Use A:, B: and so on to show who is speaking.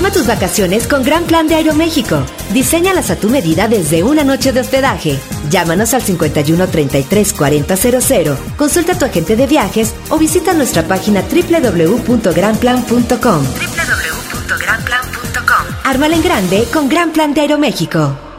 A: Arma tus vacaciones con Gran Plan de Aeroméxico. Diseñalas a tu medida desde una noche de hospedaje. Llámanos al 51 33 40 00, consulta a tu agente de viajes o visita nuestra página www.granplan.com. www.granplan.com. Ármala en grande con Gran Plan de Aeroméxico.